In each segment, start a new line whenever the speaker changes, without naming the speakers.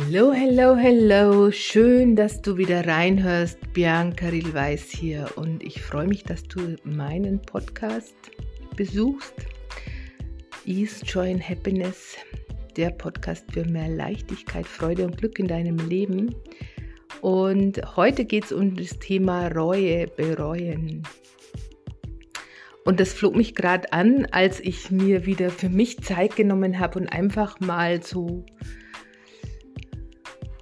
Hello, hello, hello. Schön, dass du wieder reinhörst. Bianca Rielweiß hier und ich freue mich, dass du meinen Podcast besuchst. Ease, Joy and Happiness, der Podcast für mehr Leichtigkeit, Freude und Glück in deinem Leben. Und heute geht es um das Thema Reue, Bereuen. Und das flog mich gerade an, als ich mir wieder für mich Zeit genommen habe und einfach mal so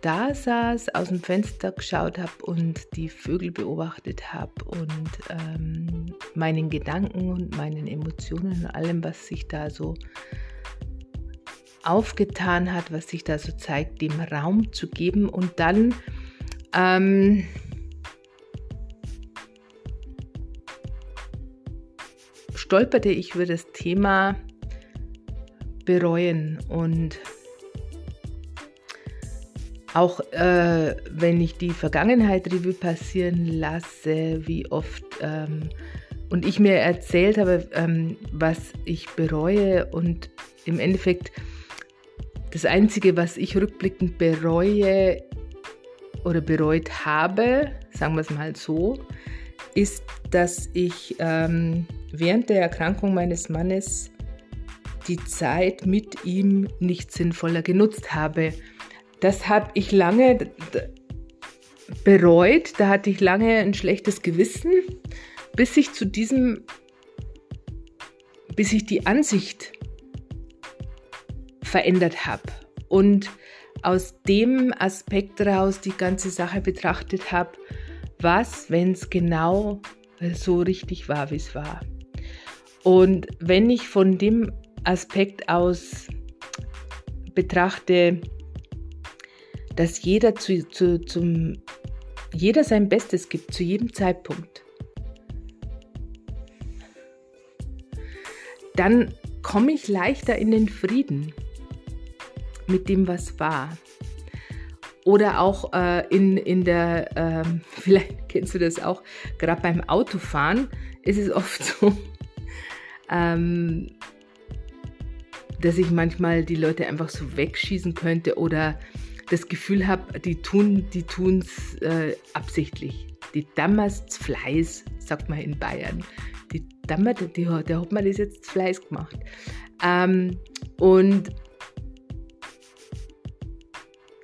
da saß, aus dem Fenster geschaut habe und die Vögel beobachtet habe und ähm, meinen Gedanken und meinen Emotionen und allem, was sich da so aufgetan hat, was sich da so zeigt, dem Raum zu geben. Und dann ähm, stolperte ich über das Thema bereuen und auch äh, wenn ich die Vergangenheit Revue passieren lasse, wie oft ähm, und ich mir erzählt habe, ähm, was ich bereue und im Endeffekt das Einzige, was ich rückblickend bereue oder bereut habe, sagen wir es mal so, ist, dass ich ähm, während der Erkrankung meines Mannes die Zeit mit ihm nicht sinnvoller genutzt habe. Das habe ich lange bereut, da hatte ich lange ein schlechtes Gewissen, bis ich zu diesem, bis ich die Ansicht verändert habe und aus dem Aspekt heraus die ganze Sache betrachtet habe, was, wenn es genau so richtig war, wie es war. Und wenn ich von dem Aspekt aus betrachte, dass jeder zu, zu, zum, jeder sein Bestes gibt, zu jedem Zeitpunkt, dann komme ich leichter in den Frieden mit dem, was war. Oder auch äh, in, in der, äh, vielleicht kennst du das auch, gerade beim Autofahren ist es oft so, ähm, dass ich manchmal die Leute einfach so wegschießen könnte oder das Gefühl habe, die tun die tun's äh, absichtlich. Die damals Fleiß, sagt man in Bayern. Die damals, die, der hat mir das jetzt Fleiß gemacht. Ähm, und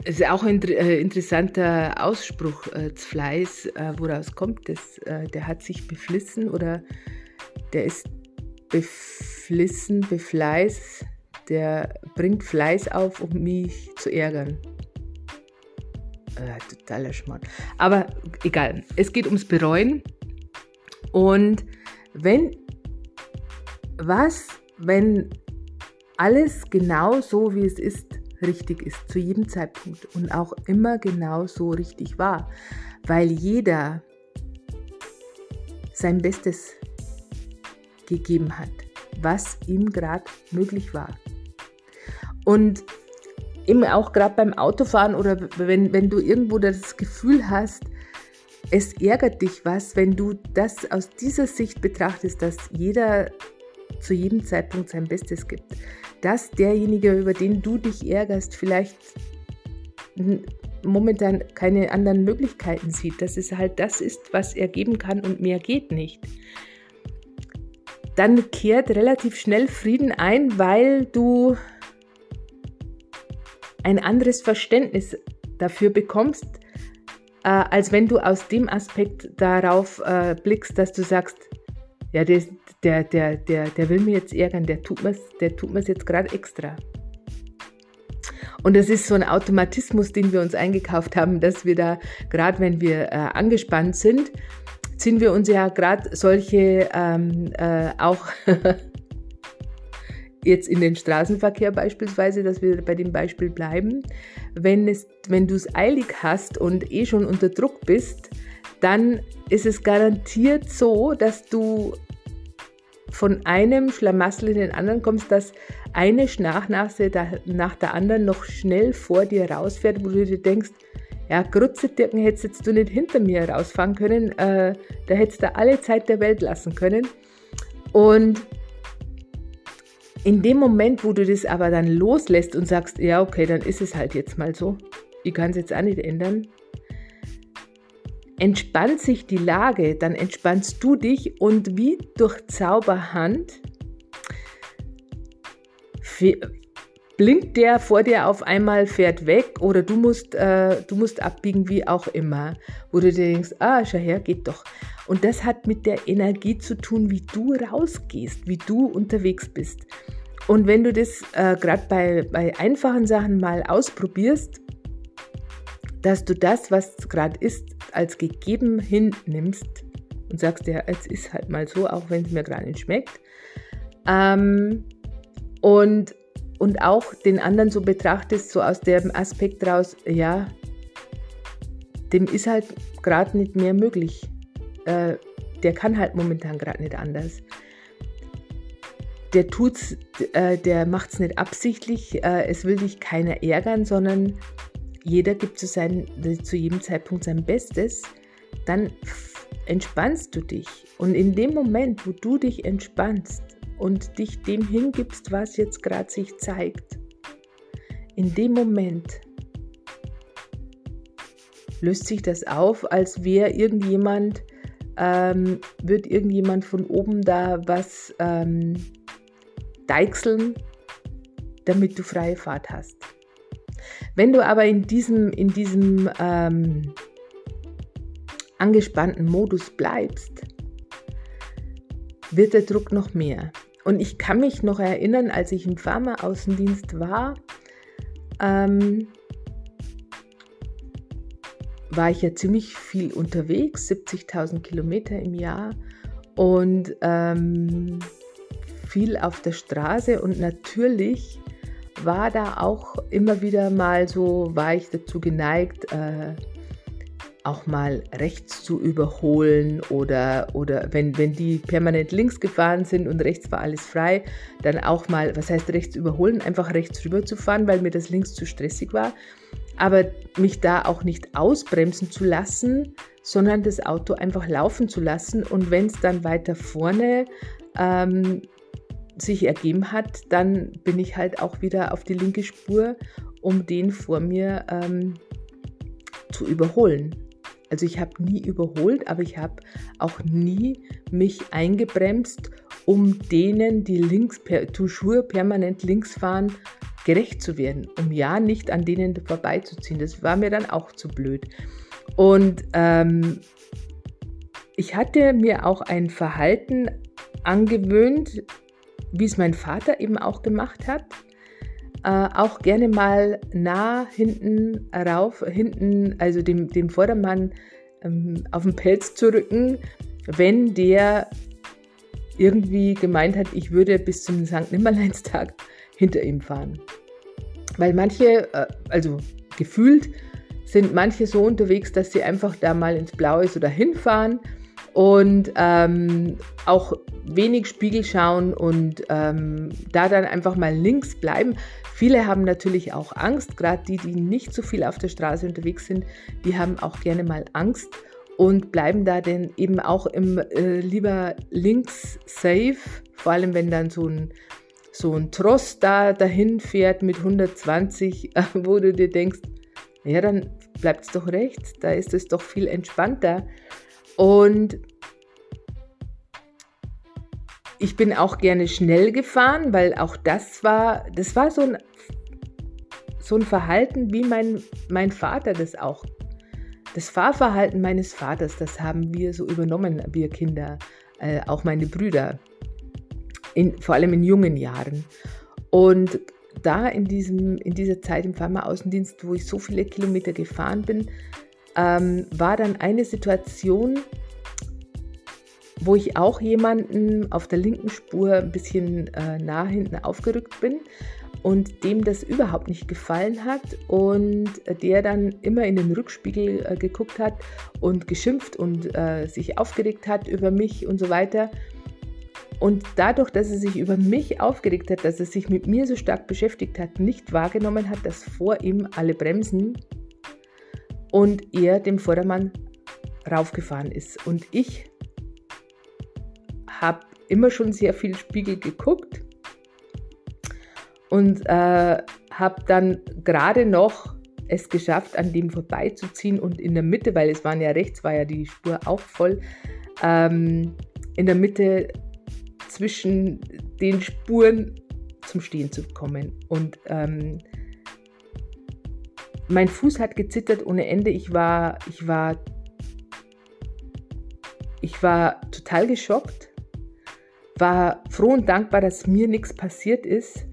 es ist auch ein äh, interessanter Ausspruch, äh, Fleiß, äh, woraus kommt das? Äh, der hat sich beflissen oder der ist beflissen, befleiß, der bringt Fleiß auf, um mich zu ärgern. Äh, totaler Schmarrn. Aber egal, es geht ums Bereuen. Und wenn, was, wenn alles genau so, wie es ist, richtig ist, zu jedem Zeitpunkt und auch immer genau so richtig war, weil jeder sein Bestes gegeben hat, was ihm gerade möglich war. Und eben auch gerade beim Autofahren oder wenn, wenn du irgendwo das Gefühl hast, es ärgert dich was, wenn du das aus dieser Sicht betrachtest, dass jeder zu jedem Zeitpunkt sein Bestes gibt. Dass derjenige, über den du dich ärgerst, vielleicht momentan keine anderen Möglichkeiten sieht, dass es halt das ist, was er geben kann und mehr geht nicht. Dann kehrt relativ schnell Frieden ein, weil du ein anderes Verständnis dafür bekommst, äh, als wenn du aus dem Aspekt darauf äh, blickst, dass du sagst, ja, der, der, der, der, der will mir jetzt ärgern, der tut mir mir's jetzt gerade extra. Und das ist so ein Automatismus, den wir uns eingekauft haben, dass wir da, gerade wenn wir äh, angespannt sind, ziehen wir uns ja gerade solche ähm, äh, auch jetzt in den Straßenverkehr beispielsweise, dass wir bei dem Beispiel bleiben, wenn, es, wenn du es eilig hast und eh schon unter Druck bist, dann ist es garantiert so, dass du von einem Schlamassel in den anderen kommst, dass eine Schnachnase nach der anderen noch schnell vor dir rausfährt, wo du dir denkst, ja, Grutzedirken hättest du nicht hinter mir rausfahren können, äh, da hättest du alle Zeit der Welt lassen können. Und in dem Moment, wo du das aber dann loslässt und sagst, ja, okay, dann ist es halt jetzt mal so, ich kann es jetzt auch nicht ändern, entspannt sich die Lage, dann entspannst du dich und wie durch Zauberhand blinkt der vor dir auf einmal, fährt weg oder du musst, äh, du musst abbiegen, wie auch immer, wo du dir denkst, ah, schau her, geht doch. Und das hat mit der Energie zu tun, wie du rausgehst, wie du unterwegs bist. Und wenn du das äh, gerade bei, bei einfachen Sachen mal ausprobierst, dass du das, was gerade ist, als gegeben hinnimmst und sagst, ja, es ist halt mal so, auch wenn es mir gerade nicht schmeckt. Ähm, und, und auch den anderen so betrachtest, so aus dem Aspekt raus, ja, dem ist halt gerade nicht mehr möglich. Äh, der kann halt momentan gerade nicht anders. Der tut's, äh, der macht's nicht absichtlich. Äh, es will dich keiner ärgern, sondern jeder gibt zu, sein, zu jedem Zeitpunkt sein Bestes. Dann entspannst du dich. Und in dem Moment, wo du dich entspannst und dich dem hingibst, was jetzt gerade sich zeigt, in dem Moment löst sich das auf, als wäre irgendjemand ähm, wird irgendjemand von oben da was ähm, deichseln, damit du freie Fahrt hast. Wenn du aber in diesem, in diesem ähm, angespannten Modus bleibst, wird der Druck noch mehr. Und ich kann mich noch erinnern, als ich im Pharmaaußendienst war, ähm, war ich ja ziemlich viel unterwegs, 70.000 Kilometer im Jahr. Und ähm, viel auf der Straße. Und natürlich war da auch immer wieder mal so, war ich dazu geneigt, äh, auch mal rechts zu überholen oder, oder wenn, wenn die permanent links gefahren sind und rechts war alles frei, dann auch mal, was heißt rechts überholen, einfach rechts rüber zu fahren, weil mir das links zu stressig war aber mich da auch nicht ausbremsen zu lassen, sondern das Auto einfach laufen zu lassen. Und wenn es dann weiter vorne ähm, sich ergeben hat, dann bin ich halt auch wieder auf die linke Spur, um den vor mir ähm, zu überholen. Also ich habe nie überholt, aber ich habe auch nie mich eingebremst, um denen, die links per toujours permanent links fahren, gerecht zu werden, um ja nicht an denen vorbeizuziehen. Das war mir dann auch zu blöd. Und ähm, ich hatte mir auch ein Verhalten angewöhnt, wie es mein Vater eben auch gemacht hat. Äh, auch gerne mal nah hinten rauf, hinten, also dem, dem Vordermann ähm, auf den Pelz zu rücken, wenn der irgendwie gemeint hat, ich würde bis zum St. Nimmerleinstag hinter ihm fahren. Weil manche, äh, also gefühlt, sind manche so unterwegs, dass sie einfach da mal ins Blaue so dahin fahren und ähm, auch wenig Spiegel schauen und ähm, da dann einfach mal links bleiben. Viele haben natürlich auch Angst, gerade die, die nicht so viel auf der Straße unterwegs sind, die haben auch gerne mal Angst und bleiben da denn eben auch im äh, lieber links safe, vor allem wenn dann so ein so ein Tross da dahin fährt mit 120, wo du dir denkst, ja, dann bleibt es doch rechts, da ist es doch viel entspannter. Und ich bin auch gerne schnell gefahren, weil auch das war, das war so ein, so ein Verhalten, wie mein, mein Vater das auch. Das Fahrverhalten meines Vaters, das haben wir so übernommen, wir Kinder, äh, auch meine Brüder in, vor allem in jungen Jahren. Und da in, diesem, in dieser Zeit im Pharmaaußendienst, wo ich so viele Kilometer gefahren bin, ähm, war dann eine Situation, wo ich auch jemanden auf der linken Spur ein bisschen äh, nah hinten aufgerückt bin und dem das überhaupt nicht gefallen hat und der dann immer in den Rückspiegel äh, geguckt hat und geschimpft und äh, sich aufgeregt hat über mich und so weiter. Und dadurch, dass er sich über mich aufgeregt hat, dass er sich mit mir so stark beschäftigt hat, nicht wahrgenommen hat, dass vor ihm alle bremsen und er dem Vordermann raufgefahren ist. Und ich habe immer schon sehr viel Spiegel geguckt und äh, habe dann gerade noch es geschafft, an dem vorbeizuziehen und in der Mitte, weil es waren ja rechts, war ja die Spur auch voll, ähm, in der Mitte zwischen den Spuren zum Stehen zu kommen. Und ähm, mein Fuß hat gezittert ohne Ende. Ich war, ich war, ich war total geschockt, war froh und dankbar, dass mir nichts passiert ist.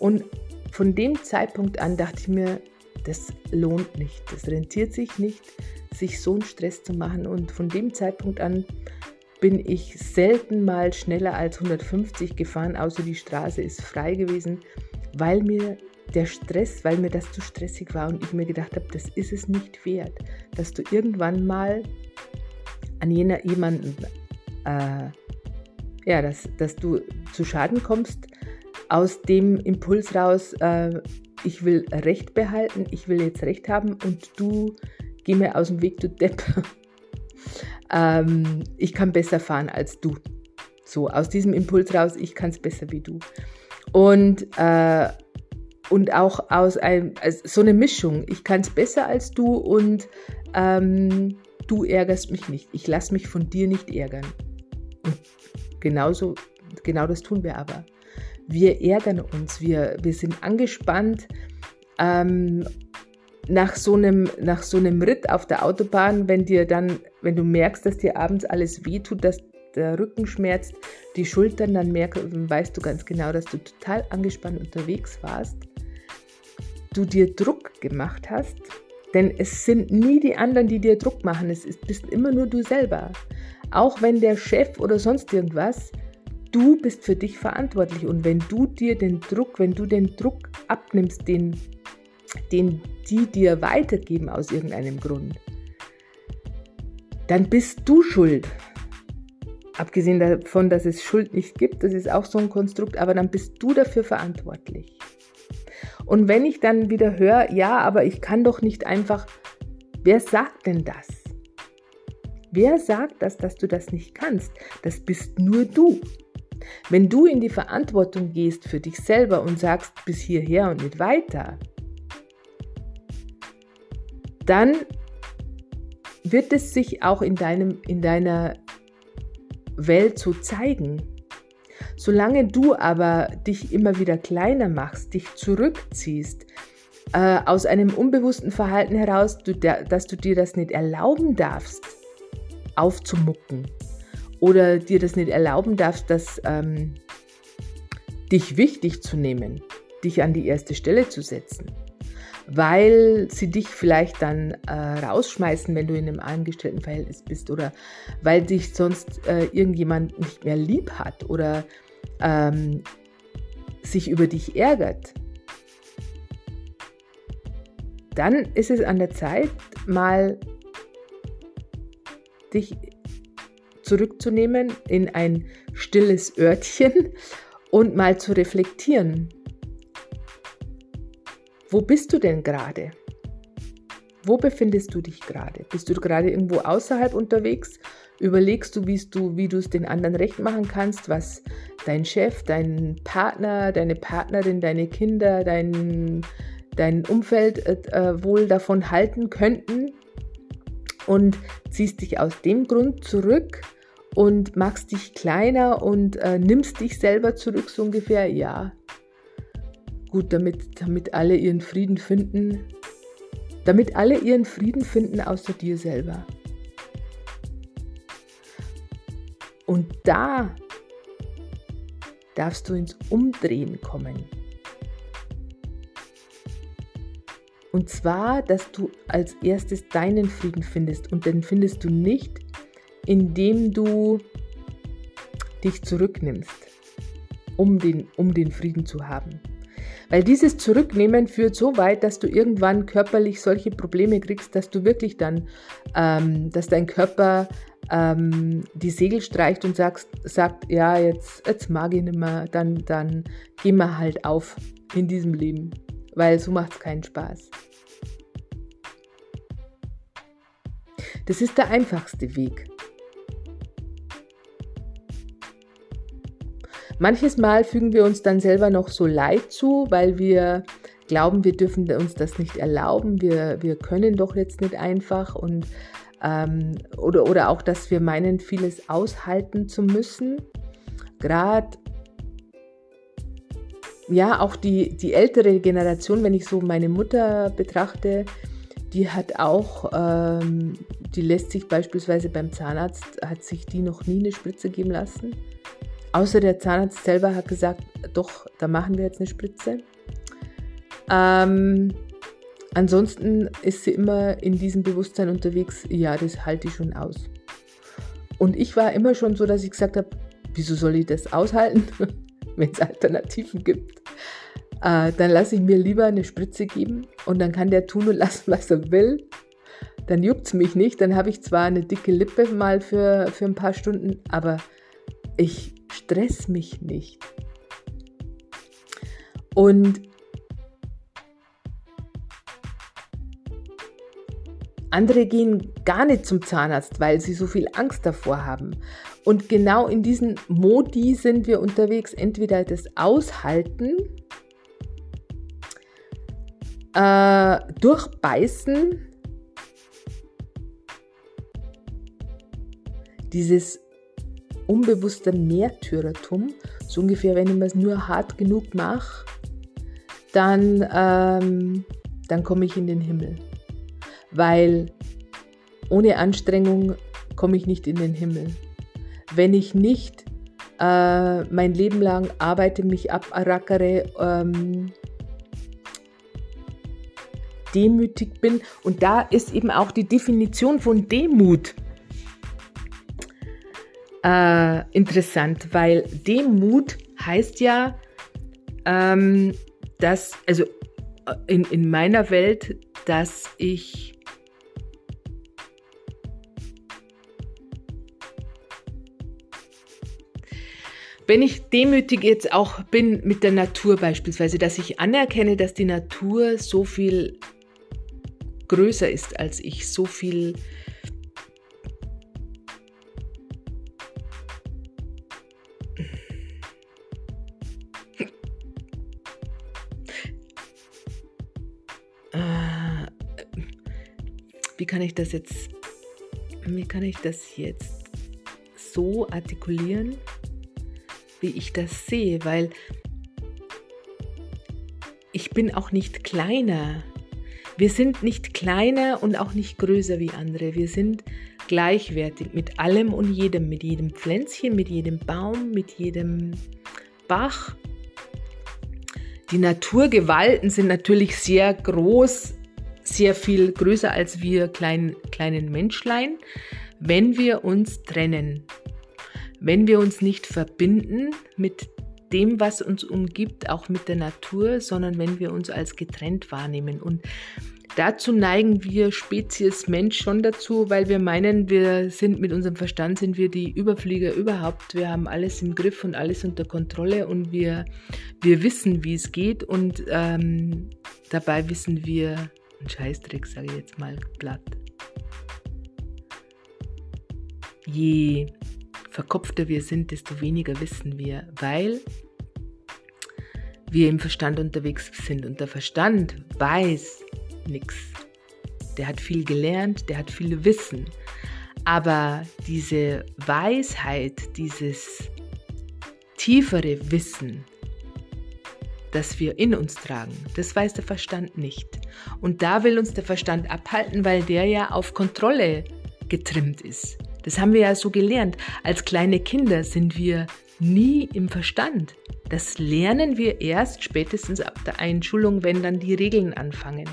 Und von dem Zeitpunkt an dachte ich mir, das lohnt nicht, das rentiert sich nicht, sich so einen Stress zu machen. Und von dem Zeitpunkt an bin ich selten mal schneller als 150 gefahren, außer die Straße ist frei gewesen, weil mir der Stress, weil mir das zu stressig war und ich mir gedacht habe, das ist es nicht wert, dass du irgendwann mal an jener jemanden, äh, ja, dass, dass du zu Schaden kommst, aus dem Impuls raus, äh, ich will Recht behalten, ich will jetzt Recht haben und du geh mir aus dem Weg, du Depp. ähm, ich kann besser fahren als du. So, aus diesem Impuls raus, ich kann es besser wie du. Und äh, und auch aus einem, also so eine Mischung. Ich kann es besser als du und ähm, du ärgerst mich nicht. Ich lasse mich von dir nicht ärgern. Genauso, genau das tun wir aber. Wir ärgern uns, wir, wir sind angespannt. Ähm, nach so, einem, nach so einem Ritt auf der Autobahn, wenn dir dann, wenn du merkst, dass dir abends alles wehtut, dass der Rücken schmerzt, die Schultern, dann merk, weißt du ganz genau, dass du total angespannt unterwegs warst du dir Druck gemacht hast, denn es sind nie die anderen, die dir Druck machen, es ist, bist immer nur du selber. Auch wenn der Chef oder sonst irgendwas, du bist für dich verantwortlich und wenn du dir den Druck, wenn du den Druck abnimmst, den, den die dir weitergeben aus irgendeinem Grund, dann bist du schuld. Abgesehen davon, dass es Schuld nicht gibt, das ist auch so ein Konstrukt, aber dann bist du dafür verantwortlich. Und wenn ich dann wieder höre, ja, aber ich kann doch nicht einfach, wer sagt denn das? Wer sagt das, dass du das nicht kannst? Das bist nur du. Wenn du in die Verantwortung gehst für dich selber und sagst bis hierher und nicht weiter, dann wird es sich auch in, deinem, in deiner Welt so zeigen. Solange du aber dich immer wieder kleiner machst, dich zurückziehst, äh, aus einem unbewussten Verhalten heraus, du, dass du dir das nicht erlauben darfst, aufzumucken oder dir das nicht erlauben darfst, dass, ähm, dich wichtig zu nehmen, dich an die erste Stelle zu setzen, weil sie dich vielleicht dann äh, rausschmeißen, wenn du in einem Angestelltenverhältnis bist oder weil dich sonst äh, irgendjemand nicht mehr lieb hat oder ähm, sich über dich ärgert, dann ist es an der Zeit, mal dich zurückzunehmen in ein stilles Örtchen und mal zu reflektieren. Wo bist du denn gerade? Wo befindest du dich gerade? Bist du gerade irgendwo außerhalb unterwegs überlegst du, wie du es den anderen recht machen kannst, was dein Chef, dein Partner, deine Partnerin, deine Kinder, dein, dein Umfeld äh, wohl davon halten könnten und ziehst dich aus dem Grund zurück und machst dich kleiner und äh, nimmst dich selber zurück, so ungefähr, ja. Gut, damit, damit alle ihren Frieden finden, damit alle ihren Frieden finden außer dir selber. Und da darfst du ins Umdrehen kommen. Und zwar, dass du als erstes deinen Frieden findest. Und den findest du nicht, indem du dich zurücknimmst, um den, um den Frieden zu haben. Weil dieses Zurücknehmen führt so weit, dass du irgendwann körperlich solche Probleme kriegst, dass du wirklich dann, ähm, dass dein Körper ähm, die Segel streicht und sagst, sagt, ja, jetzt, jetzt mag ich nicht mehr, dann, dann gehen wir halt auf in diesem Leben, weil so macht es keinen Spaß. Das ist der einfachste Weg. Manches Mal fügen wir uns dann selber noch so Leid zu, weil wir glauben, wir dürfen uns das nicht erlauben, wir, wir können doch jetzt nicht einfach und ähm, oder, oder auch, dass wir meinen, vieles aushalten zu müssen. Gerade ja, auch die, die ältere Generation, wenn ich so meine Mutter betrachte, die hat auch, ähm, die lässt sich beispielsweise beim Zahnarzt, hat sich die noch nie eine Spritze geben lassen. Außer der Zahnarzt selber hat gesagt, doch, da machen wir jetzt eine Spritze. Ähm, ansonsten ist sie immer in diesem Bewusstsein unterwegs, ja, das halte ich schon aus. Und ich war immer schon so, dass ich gesagt habe, wieso soll ich das aushalten, wenn es Alternativen gibt? Äh, dann lasse ich mir lieber eine Spritze geben und dann kann der tun und lassen, was er will. Dann juckt es mich nicht. Dann habe ich zwar eine dicke Lippe mal für, für ein paar Stunden, aber ich stress mich nicht. Und Andere gehen gar nicht zum Zahnarzt, weil sie so viel Angst davor haben. Und genau in diesen Modi sind wir unterwegs. Entweder das Aushalten, äh, Durchbeißen, dieses unbewusste Märtyrertum, so ungefähr, wenn ich es nur hart genug mache, dann, ähm, dann komme ich in den Himmel weil ohne Anstrengung komme ich nicht in den Himmel. Wenn ich nicht äh, mein Leben lang arbeite, mich abrackere, ähm, demütig bin. Und da ist eben auch die Definition von Demut äh, interessant, weil Demut heißt ja, ähm, dass, also äh, in, in meiner Welt, dass ich Wenn ich demütig jetzt auch bin mit der Natur beispielsweise, dass ich anerkenne, dass die Natur so viel größer ist als ich, so viel wie kann ich das jetzt, wie kann ich das jetzt so artikulieren? wie ich das sehe, weil ich bin auch nicht kleiner. Wir sind nicht kleiner und auch nicht größer wie andere. Wir sind gleichwertig mit allem und jedem, mit jedem Pflänzchen, mit jedem Baum, mit jedem Bach. Die Naturgewalten sind natürlich sehr groß, sehr viel größer als wir kleinen, kleinen Menschlein, wenn wir uns trennen wenn wir uns nicht verbinden mit dem, was uns umgibt, auch mit der Natur, sondern wenn wir uns als getrennt wahrnehmen. Und dazu neigen wir Spezies Mensch schon dazu, weil wir meinen, wir sind mit unserem Verstand sind wir die Überflieger überhaupt. Wir haben alles im Griff und alles unter Kontrolle und wir, wir wissen, wie es geht und ähm, dabei wissen wir, ein Scheißdreck sage ich jetzt mal platt. Je verkopfter wir sind, desto weniger wissen wir, weil wir im Verstand unterwegs sind. Und der Verstand weiß nichts. Der hat viel gelernt, der hat viel Wissen. Aber diese Weisheit, dieses tiefere Wissen, das wir in uns tragen, das weiß der Verstand nicht. Und da will uns der Verstand abhalten, weil der ja auf Kontrolle getrimmt ist. Das haben wir ja so gelernt. Als kleine Kinder sind wir nie im Verstand. Das lernen wir erst spätestens ab der Einschulung, wenn dann die Regeln anfangen.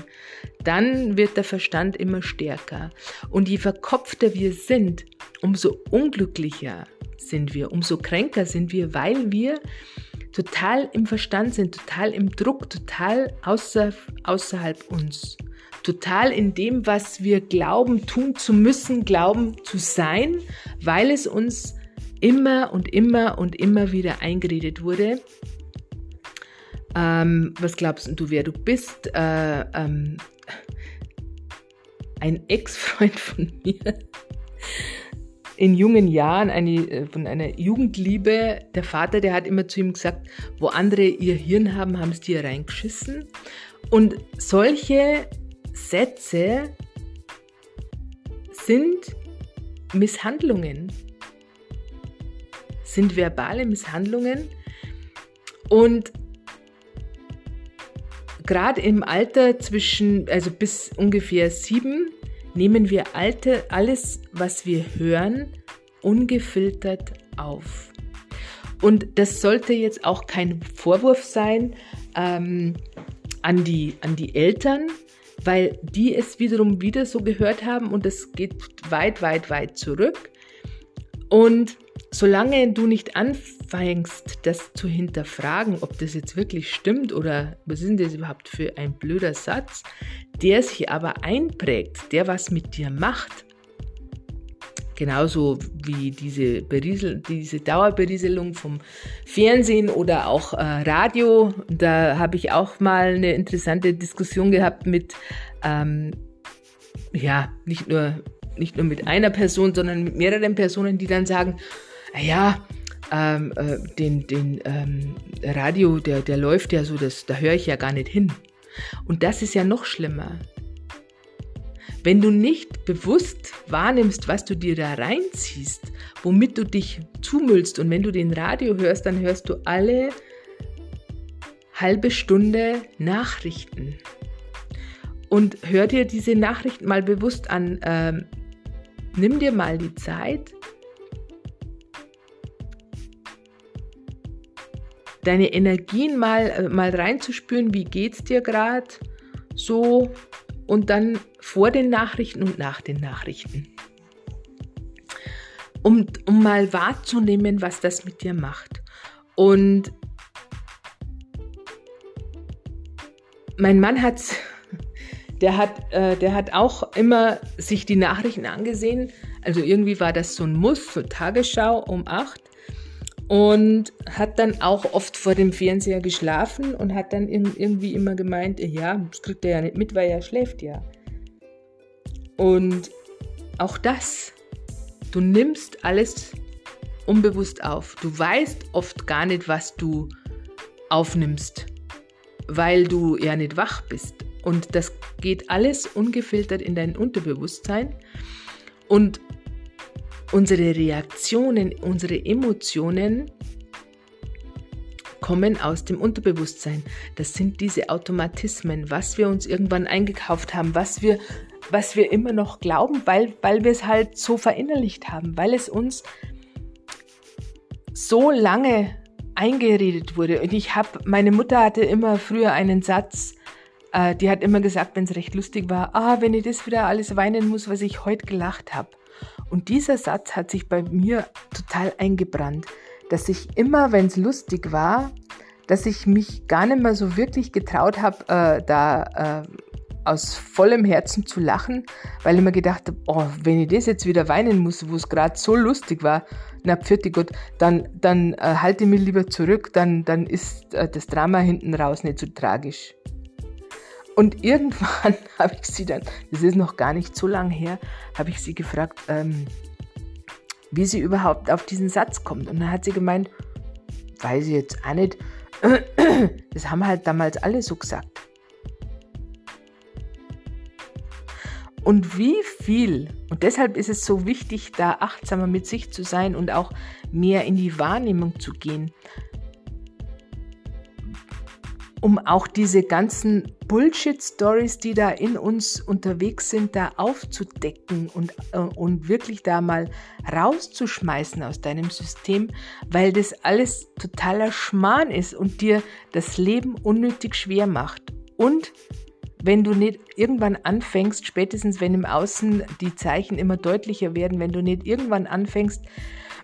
Dann wird der Verstand immer stärker. Und je verkopfter wir sind, umso unglücklicher sind wir, umso kränker sind wir, weil wir total im Verstand sind, total im Druck, total außer, außerhalb uns total in dem, was wir glauben, tun zu müssen, glauben zu sein, weil es uns immer und immer und immer wieder eingeredet wurde. Ähm, was glaubst du, wer du bist? Äh, ähm, ein Ex-Freund von mir in jungen Jahren eine, äh, von einer Jugendliebe. Der Vater, der hat immer zu ihm gesagt, wo andere ihr Hirn haben, haben es dir reingeschissen. Und solche Sätze sind Misshandlungen, sind verbale Misshandlungen. Und gerade im Alter zwischen, also bis ungefähr sieben, nehmen wir alte, alles, was wir hören, ungefiltert auf. Und das sollte jetzt auch kein Vorwurf sein ähm, an, die, an die Eltern, weil die es wiederum wieder so gehört haben und es geht weit, weit, weit zurück. Und solange du nicht anfängst, das zu hinterfragen, ob das jetzt wirklich stimmt oder was ist denn das überhaupt für ein blöder Satz, der sich aber einprägt, der was mit dir macht, genauso wie diese, Beriesel, diese Dauerberieselung vom Fernsehen oder auch äh, Radio, da habe ich auch mal eine interessante Diskussion gehabt mit, ähm, ja, nicht nur nicht nur mit einer Person, sondern mit mehreren Personen, die dann sagen, ja, ähm, äh, den, den ähm, Radio, der, der läuft ja so, das, da höre ich ja gar nicht hin. Und das ist ja noch schlimmer. Wenn du nicht bewusst wahrnimmst, was du dir da reinziehst, womit du dich zumüllst und wenn du den Radio hörst, dann hörst du alle halbe Stunde Nachrichten. Und hör dir diese Nachrichten mal bewusst an. Ähm, nimm dir mal die Zeit, deine Energien mal, äh, mal reinzuspüren, wie geht's dir gerade so und dann vor den Nachrichten und nach den Nachrichten. Um, um mal wahrzunehmen, was das mit dir macht. Und mein Mann hat, der hat, äh, der hat auch immer sich die Nachrichten angesehen. Also irgendwie war das so ein Muss, so Tagesschau um acht und hat dann auch oft vor dem Fernseher geschlafen und hat dann irgendwie immer gemeint, ja, das kriegt er ja nicht mit, weil er schläft ja. Und auch das, du nimmst alles unbewusst auf. Du weißt oft gar nicht, was du aufnimmst, weil du ja nicht wach bist. Und das geht alles ungefiltert in dein Unterbewusstsein. Und Unsere Reaktionen, unsere Emotionen kommen aus dem Unterbewusstsein. Das sind diese Automatismen, was wir uns irgendwann eingekauft haben, was wir, was wir immer noch glauben, weil, weil wir es halt so verinnerlicht haben, weil es uns so lange eingeredet wurde. Und ich habe, meine Mutter hatte immer früher einen Satz, äh, die hat immer gesagt, wenn es recht lustig war, ah, wenn ich das wieder alles weinen muss, was ich heute gelacht habe. Und dieser Satz hat sich bei mir total eingebrannt, dass ich immer, wenn es lustig war, dass ich mich gar nicht mehr so wirklich getraut habe, äh, da äh, aus vollem Herzen zu lachen, weil ich mir gedacht habe, oh, wenn ich das jetzt wieder weinen muss, wo es gerade so lustig war, na pfiat Gott, dann, dann äh, halte ich mich lieber zurück, dann, dann ist äh, das Drama hinten raus nicht so tragisch. Und irgendwann habe ich sie dann, das ist noch gar nicht so lange her, habe ich sie gefragt, ähm, wie sie überhaupt auf diesen Satz kommt. Und dann hat sie gemeint, weiß ich jetzt auch nicht, das haben halt damals alle so gesagt. Und wie viel, und deshalb ist es so wichtig, da achtsamer mit sich zu sein und auch mehr in die Wahrnehmung zu gehen, um auch diese ganzen Bullshit-Stories, die da in uns unterwegs sind, da aufzudecken und, äh, und wirklich da mal rauszuschmeißen aus deinem System, weil das alles totaler Schmarrn ist und dir das Leben unnötig schwer macht. Und wenn du nicht irgendwann anfängst, spätestens wenn im Außen die Zeichen immer deutlicher werden, wenn du nicht irgendwann anfängst,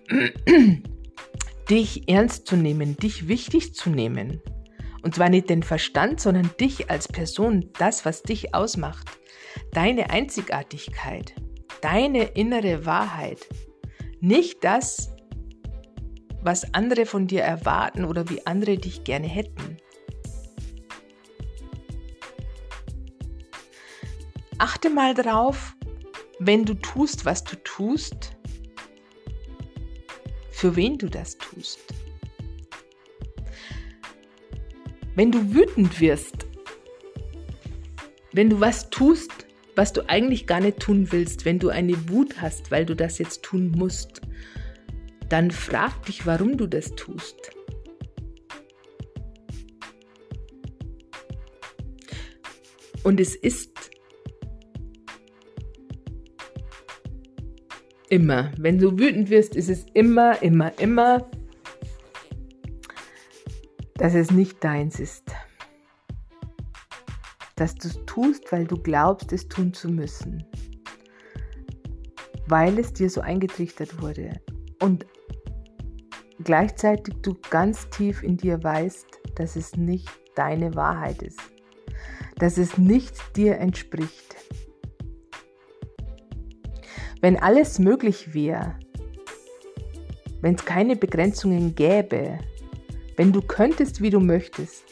dich ernst zu nehmen, dich wichtig zu nehmen, und zwar nicht den Verstand, sondern dich als Person, das, was dich ausmacht. Deine Einzigartigkeit, deine innere Wahrheit. Nicht das, was andere von dir erwarten oder wie andere dich gerne hätten. Achte mal drauf, wenn du tust, was du tust, für wen du das tust. Wenn du wütend wirst, wenn du was tust, was du eigentlich gar nicht tun willst, wenn du eine Wut hast, weil du das jetzt tun musst, dann frag dich, warum du das tust. Und es ist immer, wenn du wütend wirst, ist es immer, immer, immer, dass es nicht deins ist. Dass du es tust, weil du glaubst, es tun zu müssen. Weil es dir so eingetrichtert wurde. Und gleichzeitig du ganz tief in dir weißt, dass es nicht deine Wahrheit ist, dass es nicht dir entspricht. Wenn alles möglich wäre, wenn es keine Begrenzungen gäbe, wenn du könntest, wie du möchtest,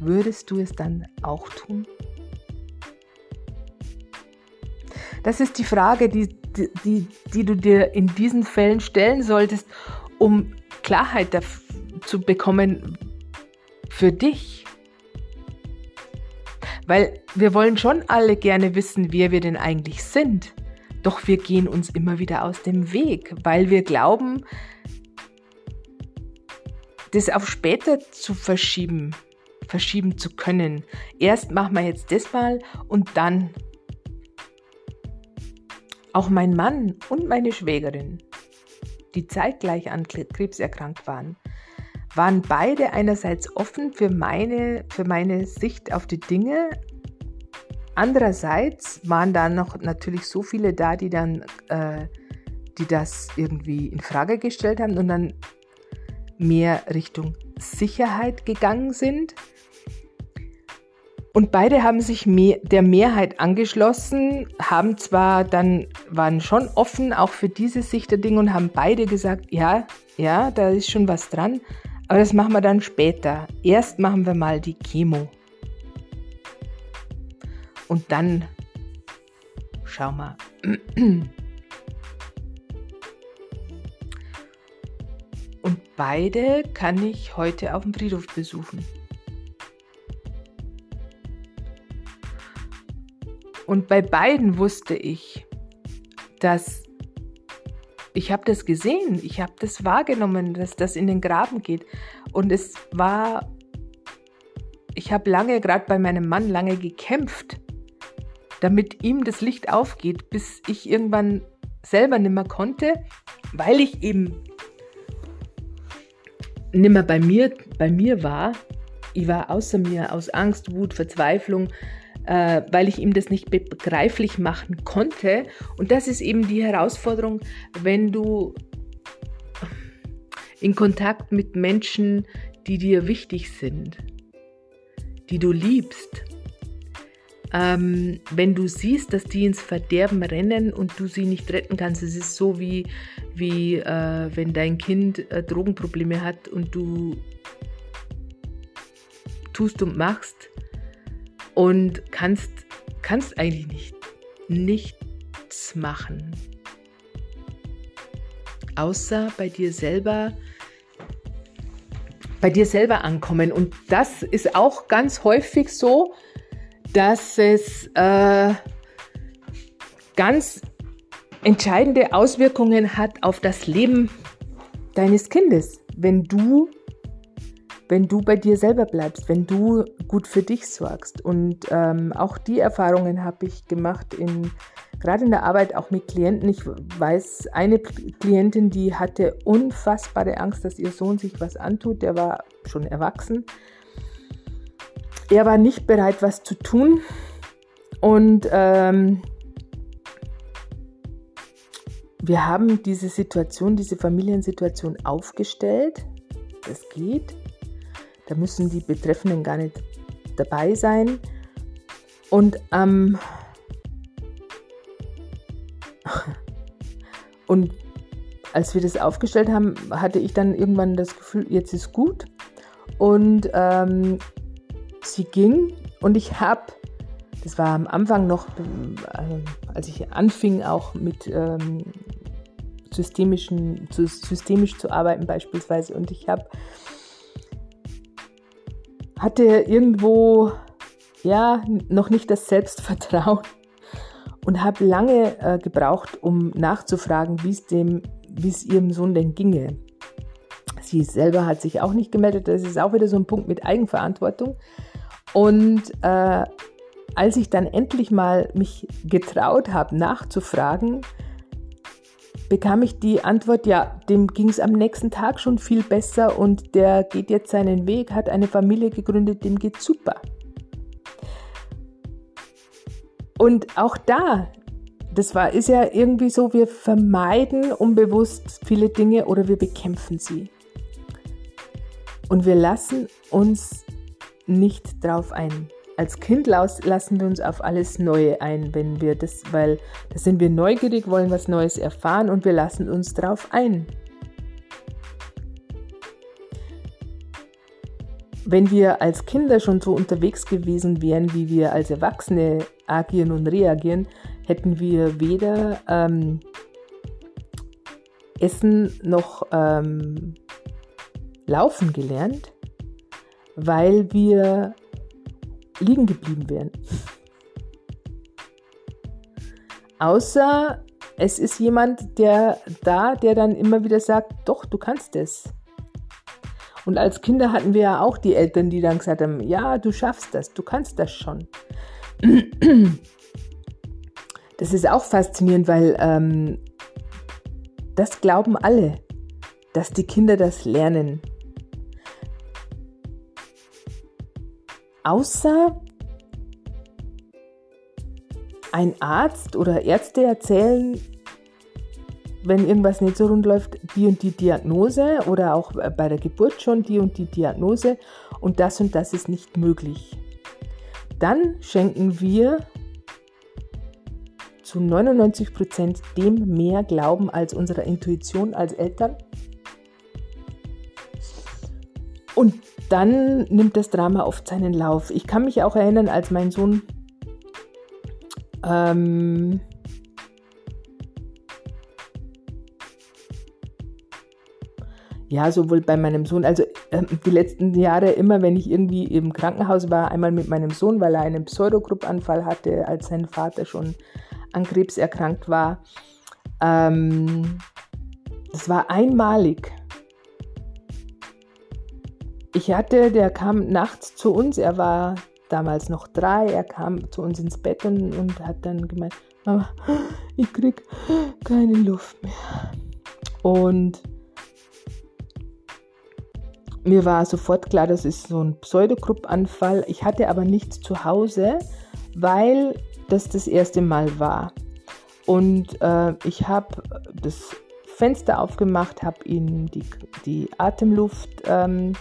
würdest du es dann auch tun? Das ist die Frage, die, die, die du dir in diesen Fällen stellen solltest, um Klarheit zu bekommen für dich. Weil wir wollen schon alle gerne wissen, wer wir denn eigentlich sind. Doch wir gehen uns immer wieder aus dem Weg, weil wir glauben, das auf später zu verschieben, verschieben zu können. Erst machen wir jetzt das mal und dann. Auch mein Mann und meine Schwägerin die zeitgleich an Krebs erkrankt waren, waren beide einerseits offen für meine, für meine Sicht auf die Dinge. Andererseits waren da noch natürlich so viele da, die dann, äh, die das irgendwie in Frage gestellt haben und dann mehr Richtung Sicherheit gegangen sind. Und beide haben sich der Mehrheit angeschlossen, haben zwar dann, waren schon offen auch für diese Sicht der Dinge und haben beide gesagt, ja, ja, da ist schon was dran, aber das machen wir dann später. Erst machen wir mal die Chemo. Und dann schauen wir. Beide kann ich heute auf dem Friedhof besuchen. Und bei beiden wusste ich, dass ich habe das gesehen, ich habe das wahrgenommen, dass das in den Graben geht. Und es war, ich habe lange, gerade bei meinem Mann, lange gekämpft, damit ihm das Licht aufgeht, bis ich irgendwann selber nimmer konnte, weil ich eben nimmer bei mir, bei mir war. Ich war außer mir aus Angst, Wut, Verzweiflung, äh, weil ich ihm das nicht begreiflich machen konnte. Und das ist eben die Herausforderung, wenn du in Kontakt mit Menschen, die dir wichtig sind, die du liebst. Ähm, wenn du siehst, dass die ins Verderben rennen und du sie nicht retten kannst, es ist so wie, wie äh, wenn dein Kind äh, Drogenprobleme hat und du tust und machst, und kannst, kannst eigentlich nicht, nichts machen. Außer bei dir selber, bei dir selber ankommen. Und das ist auch ganz häufig so, dass es äh, ganz entscheidende Auswirkungen hat auf das Leben deines Kindes, wenn du wenn du bei dir selber bleibst, wenn du gut für dich sorgst. Und ähm, auch die Erfahrungen habe ich gemacht, in, gerade in der Arbeit auch mit Klienten. Ich weiß, eine Klientin, die hatte unfassbare Angst, dass ihr Sohn sich was antut. Der war schon erwachsen. Er war nicht bereit, was zu tun. Und ähm, wir haben diese Situation, diese Familiensituation aufgestellt. Das geht. Da müssen die Betreffenden gar nicht dabei sein. Und ähm, und als wir das aufgestellt haben, hatte ich dann irgendwann das Gefühl, jetzt ist gut. Und ähm, sie ging und ich habe, das war am Anfang noch, äh, als ich anfing auch mit ähm, systemischen, zu, systemisch zu arbeiten beispielsweise. Und ich habe hatte irgendwo ja noch nicht das Selbstvertrauen und habe lange äh, gebraucht, um nachzufragen, wie es dem, wie es ihrem Sohn denn ginge. Sie selber hat sich auch nicht gemeldet. Das ist auch wieder so ein Punkt mit Eigenverantwortung. Und äh, als ich dann endlich mal mich getraut habe, nachzufragen, bekam ich die Antwort, ja, dem ging es am nächsten Tag schon viel besser und der geht jetzt seinen Weg, hat eine Familie gegründet, dem geht super. Und auch da, das war, ist ja irgendwie so, wir vermeiden unbewusst viele Dinge oder wir bekämpfen sie. Und wir lassen uns nicht drauf ein. Als Kind lassen wir uns auf alles Neue ein, wenn wir das, weil da sind wir neugierig, wollen was Neues erfahren und wir lassen uns drauf ein. Wenn wir als Kinder schon so unterwegs gewesen wären, wie wir als Erwachsene agieren und reagieren, hätten wir weder ähm, Essen noch ähm, Laufen gelernt, weil wir liegen geblieben wären. Außer es ist jemand, der da, der dann immer wieder sagt, doch, du kannst es. Und als Kinder hatten wir ja auch die Eltern, die dann gesagt haben, ja, du schaffst das, du kannst das schon. Das ist auch faszinierend, weil ähm, das glauben alle, dass die Kinder das lernen. Außer ein Arzt oder Ärzte erzählen, wenn irgendwas nicht so rund läuft, die und die Diagnose oder auch bei der Geburt schon die und die Diagnose und das und das ist nicht möglich. Dann schenken wir zu 99 Prozent dem mehr Glauben als unserer Intuition als Eltern. Und dann nimmt das Drama oft seinen Lauf. Ich kann mich auch erinnern, als mein Sohn ähm, ja, sowohl bei meinem Sohn, also äh, die letzten Jahre immer, wenn ich irgendwie im Krankenhaus war, einmal mit meinem Sohn, weil er einen Pseudogruppanfall hatte, als sein Vater schon an Krebs erkrankt war. Ähm, das war einmalig. Ich hatte, der kam nachts zu uns, er war damals noch drei, er kam zu uns ins Bett und, hat dann gemeint, Mama, ich krieg keine Luft mehr. Und mir war sofort klar, das ist so ein Pseudogruppanfall. Ich hatte aber nichts zu Hause, weil das das erste Mal war. Und äh, ich habe das Fenster aufgemacht, habe ihn die, die Atemluft ähm,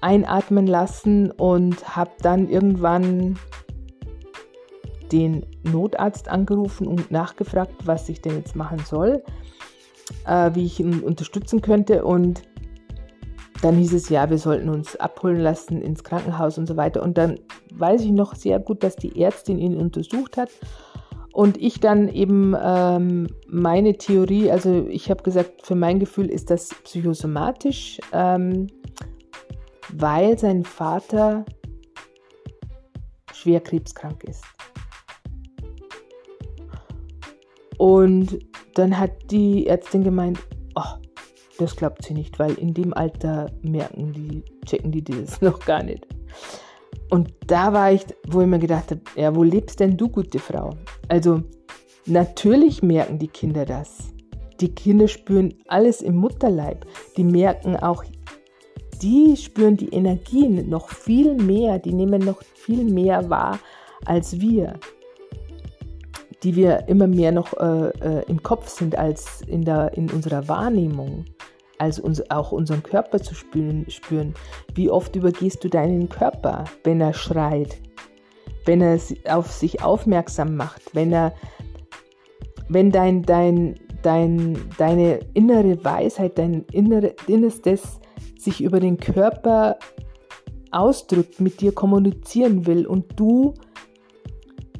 einatmen lassen und habe dann irgendwann den Notarzt angerufen und nachgefragt, was ich denn jetzt machen soll, äh, wie ich ihn unterstützen könnte. Und dann hieß es ja, wir sollten uns abholen lassen ins Krankenhaus und so weiter. Und dann weiß ich noch sehr gut, dass die Ärztin ihn untersucht hat. Und ich dann eben ähm, meine Theorie, also ich habe gesagt, für mein Gefühl ist das psychosomatisch. Ähm, weil sein Vater schwer krebskrank ist. Und dann hat die Ärztin gemeint, oh, das glaubt sie nicht, weil in dem Alter merken die, checken die das noch gar nicht. Und da war ich, wo ich mir gedacht habe, ja, wo lebst denn du, gute Frau? Also natürlich merken die Kinder das. Die Kinder spüren alles im Mutterleib. Die merken auch die spüren die Energien noch viel mehr, die nehmen noch viel mehr wahr als wir, die wir immer mehr noch äh, äh, im Kopf sind als in, der, in unserer Wahrnehmung, als uns, auch unseren Körper zu spüren, spüren. Wie oft übergehst du deinen Körper, wenn er schreit, wenn er auf sich aufmerksam macht, wenn er, wenn dein, dein, dein, deine innere Weisheit, dein innere, innerstes sich über den Körper ausdrückt, mit dir kommunizieren will und du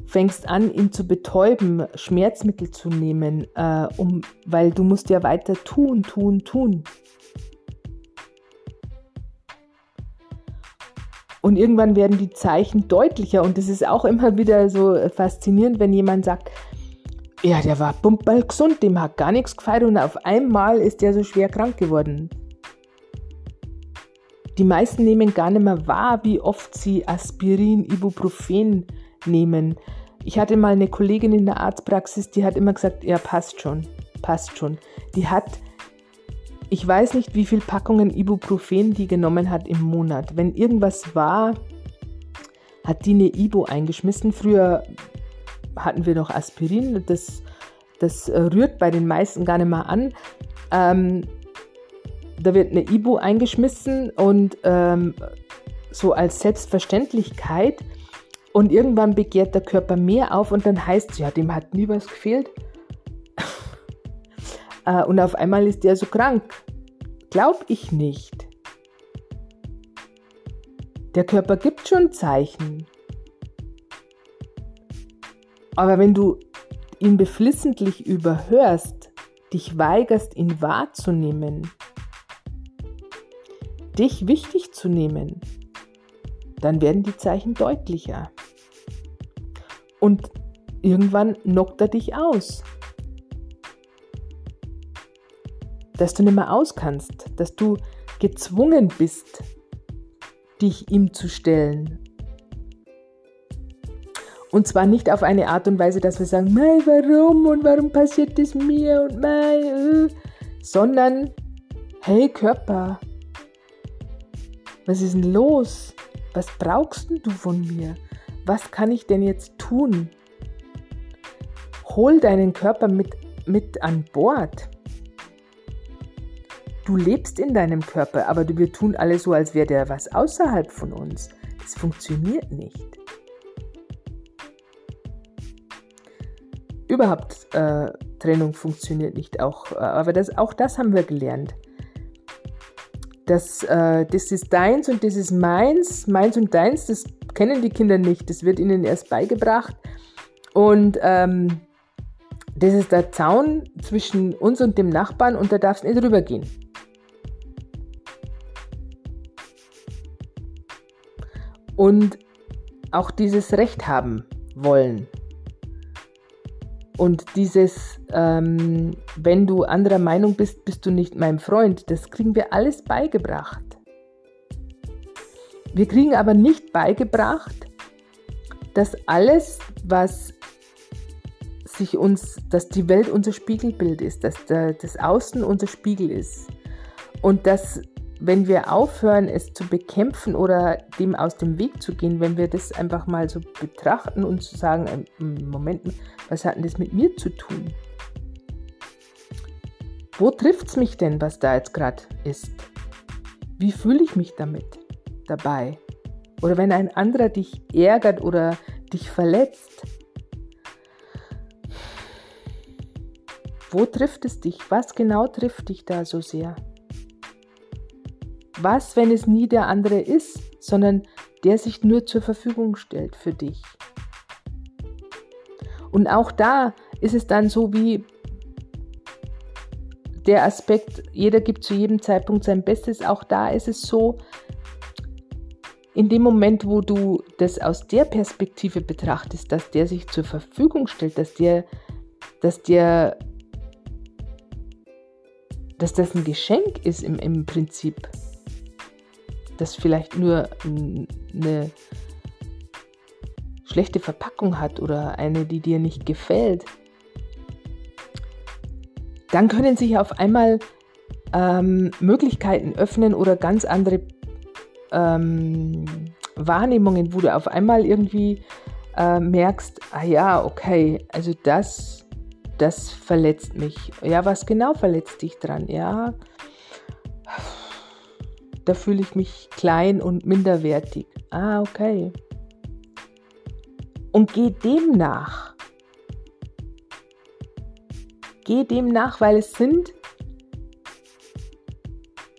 fängst an, ihn zu betäuben, Schmerzmittel zu nehmen, äh, um, weil du musst ja weiter tun, tun, tun. Und irgendwann werden die Zeichen deutlicher und es ist auch immer wieder so faszinierend, wenn jemand sagt, ja, der war pumperl gesund, dem hat gar nichts gefeiert und auf einmal ist der so schwer krank geworden. Die meisten nehmen gar nicht mehr wahr, wie oft sie Aspirin, Ibuprofen nehmen. Ich hatte mal eine Kollegin in der Arztpraxis, die hat immer gesagt, ja, passt schon, passt schon. Die hat, ich weiß nicht, wie viele Packungen Ibuprofen die genommen hat im Monat. Wenn irgendwas war, hat die eine Ibu eingeschmissen. Früher hatten wir noch Aspirin, das, das rührt bei den meisten gar nicht mehr an. Ähm, da wird eine Ibu eingeschmissen und ähm, so als Selbstverständlichkeit. Und irgendwann begehrt der Körper mehr auf und dann heißt es, ja, dem hat nie was gefehlt. Äh, und auf einmal ist der so krank. Glaub ich nicht. Der Körper gibt schon Zeichen. Aber wenn du ihn beflissentlich überhörst, dich weigerst, ihn wahrzunehmen, dich wichtig zu nehmen, dann werden die Zeichen deutlicher. Und irgendwann knockt er dich aus. Dass du nicht mehr auskannst, dass du gezwungen bist, dich ihm zu stellen. Und zwar nicht auf eine Art und Weise, dass wir sagen, Mei, warum und warum passiert das mir und Mei, äh, sondern, hey Körper, was ist denn los? Was brauchst du von mir? Was kann ich denn jetzt tun? Hol deinen Körper mit, mit an Bord. Du lebst in deinem Körper, aber wir tun alles so, als wäre der was außerhalb von uns. Das funktioniert nicht. Überhaupt äh, Trennung funktioniert nicht auch, äh, aber das, auch das haben wir gelernt. Das, äh, das ist deins und das ist meins, meins und deins, das kennen die Kinder nicht. Das wird ihnen erst beigebracht. Und ähm, das ist der Zaun zwischen uns und dem Nachbarn und da darfst nicht drüber gehen. Und auch dieses Recht haben wollen. Und dieses, ähm, wenn du anderer Meinung bist, bist du nicht mein Freund, das kriegen wir alles beigebracht. Wir kriegen aber nicht beigebracht, dass alles, was sich uns, dass die Welt unser Spiegelbild ist, dass der, das Außen unser Spiegel ist. Und dass, wenn wir aufhören, es zu bekämpfen oder dem aus dem Weg zu gehen, wenn wir das einfach mal so betrachten und zu sagen, ähm, Moment, was hat denn das mit mir zu tun? Wo trifft es mich denn, was da jetzt gerade ist? Wie fühle ich mich damit? dabei. Oder wenn ein anderer dich ärgert oder dich verletzt. Wo trifft es dich? Was genau trifft dich da so sehr? Was, wenn es nie der andere ist, sondern der sich nur zur Verfügung stellt für dich? Und auch da ist es dann so wie der Aspekt, jeder gibt zu jedem Zeitpunkt sein Bestes. Auch da ist es so, in dem Moment, wo du das aus der Perspektive betrachtest, dass der sich zur Verfügung stellt, dass der, dass der, dass das ein Geschenk ist im, im Prinzip, das vielleicht nur eine schlechte Verpackung hat oder eine, die dir nicht gefällt, dann können sich auf einmal ähm, Möglichkeiten öffnen oder ganz andere ähm, Wahrnehmungen, wo du auf einmal irgendwie äh, merkst, ah ja, okay, also das, das verletzt mich. Ja, was genau verletzt dich dran? Ja, da fühle ich mich klein und minderwertig. Ah, okay. Und geh dem nach. Geh dem nach, weil es sind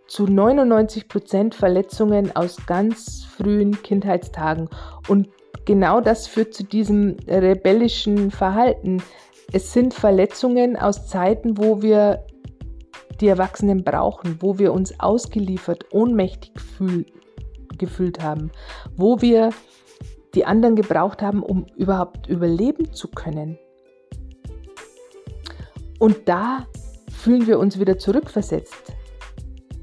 zu 99 Prozent Verletzungen aus ganz frühen Kindheitstagen. Und genau das führt zu diesem rebellischen Verhalten. Es sind Verletzungen aus Zeiten, wo wir die Erwachsenen brauchen, wo wir uns ausgeliefert, ohnmächtig fühl gefühlt haben, wo wir die anderen gebraucht haben, um überhaupt überleben zu können. Und da fühlen wir uns wieder zurückversetzt.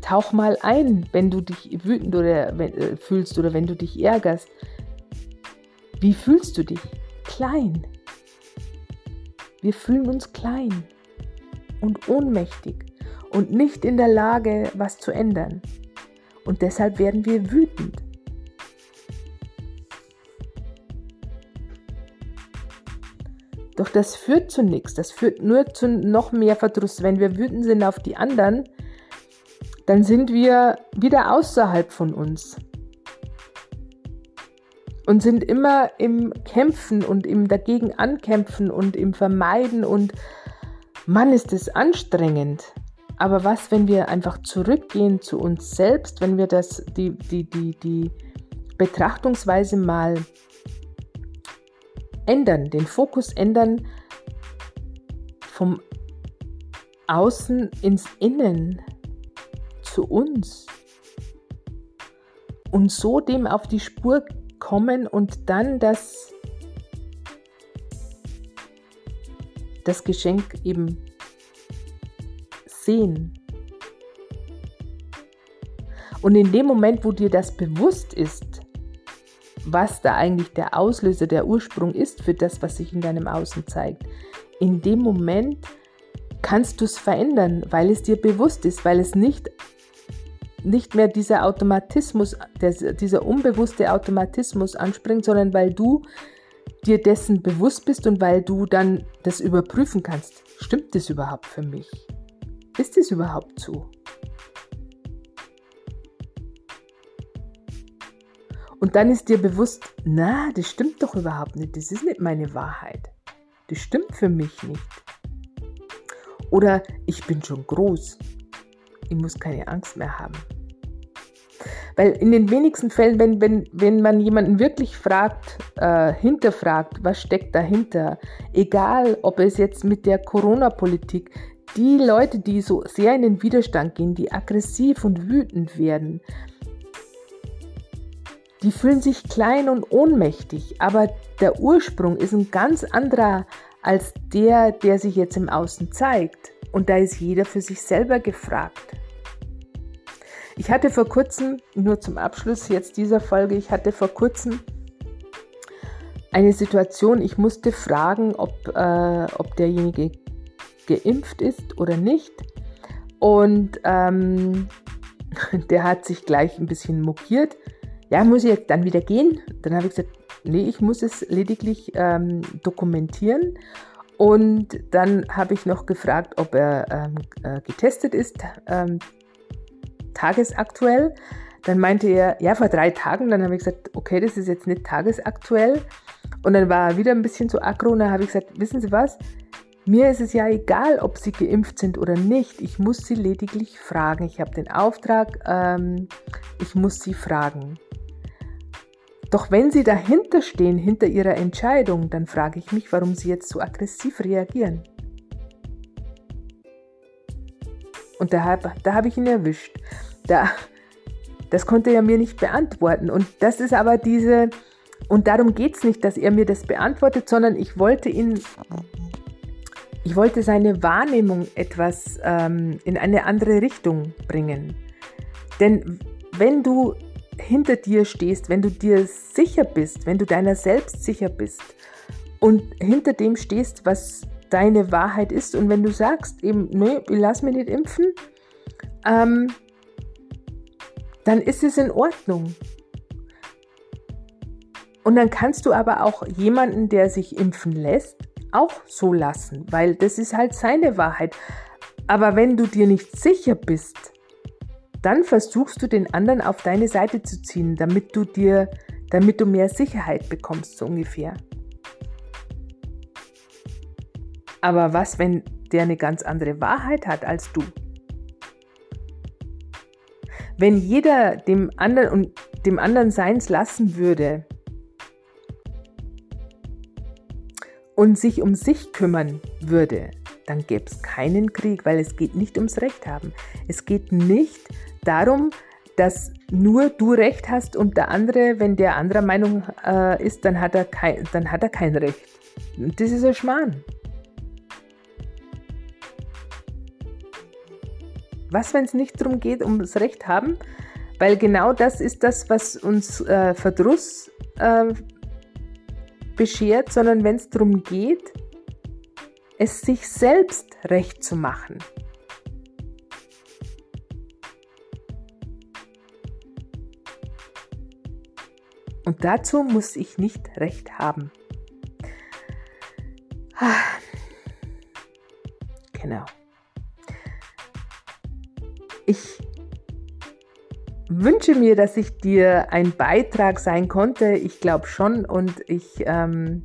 Tauch mal ein, wenn du dich wütend oder wenn, äh, fühlst oder wenn du dich ärgerst. Wie fühlst du dich? Klein. Wir fühlen uns klein und ohnmächtig und nicht in der Lage, was zu ändern. Und deshalb werden wir wütend. Doch das führt zu nichts, das führt nur zu noch mehr Verdruss. Wenn wir wütend sind auf die anderen, dann sind wir wieder außerhalb von uns und sind immer im Kämpfen und im dagegen ankämpfen und im Vermeiden und Mann, ist es anstrengend. Aber was, wenn wir einfach zurückgehen zu uns selbst, wenn wir das, die, die, die, die Betrachtungsweise mal ändern, den Fokus ändern vom Außen ins Innen zu uns und so dem auf die Spur kommen und dann das, das Geschenk eben sehen. Und in dem Moment, wo dir das bewusst ist, was da eigentlich der Auslöser, der Ursprung ist für das, was sich in deinem Außen zeigt, in dem Moment kannst du es verändern, weil es dir bewusst ist, weil es nicht, nicht mehr dieser Automatismus, der, dieser unbewusste Automatismus anspringt, sondern weil du dir dessen bewusst bist und weil du dann das überprüfen kannst. Stimmt das überhaupt für mich? Ist es überhaupt so? Und dann ist dir bewusst, na, das stimmt doch überhaupt nicht. Das ist nicht meine Wahrheit. Das stimmt für mich nicht. Oder ich bin schon groß. Ich muss keine Angst mehr haben. Weil in den wenigsten Fällen, wenn, wenn, wenn man jemanden wirklich fragt, äh, hinterfragt, was steckt dahinter, egal ob es jetzt mit der Corona-Politik, die Leute, die so sehr in den Widerstand gehen, die aggressiv und wütend werden, die fühlen sich klein und ohnmächtig, aber der Ursprung ist ein ganz anderer als der, der sich jetzt im Außen zeigt. Und da ist jeder für sich selber gefragt. Ich hatte vor kurzem, nur zum Abschluss jetzt dieser Folge, ich hatte vor kurzem eine Situation, ich musste fragen, ob, äh, ob derjenige geimpft ist oder nicht. Und ähm, der hat sich gleich ein bisschen mokiert. Ja, muss ich jetzt dann wieder gehen? Dann habe ich gesagt, nee, ich muss es lediglich ähm, dokumentieren. Und dann habe ich noch gefragt, ob er ähm, äh, getestet ist, ähm, tagesaktuell. Dann meinte er, ja, vor drei Tagen. Dann habe ich gesagt, okay, das ist jetzt nicht tagesaktuell. Und dann war er wieder ein bisschen zu aggro. Und dann habe ich gesagt, wissen Sie was? Mir ist es ja egal, ob sie geimpft sind oder nicht. Ich muss sie lediglich fragen. Ich habe den Auftrag, ähm, ich muss sie fragen. Doch wenn sie dahinter stehen, hinter ihrer Entscheidung, dann frage ich mich, warum sie jetzt so aggressiv reagieren. Und da, da habe ich ihn erwischt. Da, das konnte er mir nicht beantworten. Und das ist aber diese, und darum geht es nicht, dass er mir das beantwortet, sondern ich wollte ihn ich wollte seine Wahrnehmung etwas ähm, in eine andere Richtung bringen. Denn wenn du hinter dir stehst, wenn du dir sicher bist, wenn du deiner selbst sicher bist und hinter dem stehst, was deine Wahrheit ist und wenn du sagst eben, nee, ich lass mich nicht impfen, ähm, dann ist es in Ordnung. Und dann kannst du aber auch jemanden, der sich impfen lässt, auch so lassen, weil das ist halt seine Wahrheit. Aber wenn du dir nicht sicher bist, dann versuchst du den anderen auf deine Seite zu ziehen, damit du dir, damit du mehr Sicherheit bekommst, so ungefähr. Aber was, wenn der eine ganz andere Wahrheit hat als du? Wenn jeder dem anderen und dem anderen seins lassen würde, und sich um sich kümmern würde, dann gäbe es keinen Krieg, weil es geht nicht ums Recht haben. Es geht nicht darum, dass nur du Recht hast und der andere, wenn der anderer Meinung äh, ist, dann hat, er kein, dann hat er kein Recht. Das ist ein Schmarrn. Was, wenn es nicht darum geht, ums Recht haben? Weil genau das ist das, was uns äh, Verdruss äh, beschert, sondern wenn es darum geht, es sich selbst recht zu machen. Und dazu muss ich nicht recht haben. Ah. Genau. Ich wünsche mir, dass ich dir ein Beitrag sein konnte. Ich glaube schon und ich ähm,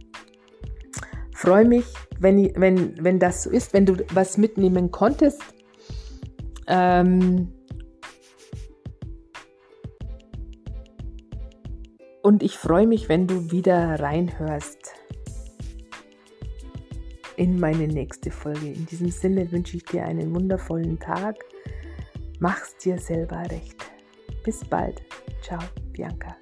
freue mich, wenn, wenn, wenn das so ist, wenn du was mitnehmen konntest. Ähm, und ich freue mich, wenn du wieder reinhörst in meine nächste Folge. In diesem Sinne wünsche ich dir einen wundervollen Tag. Mach's dir selber recht. Bis bald. Ciao, Bianca.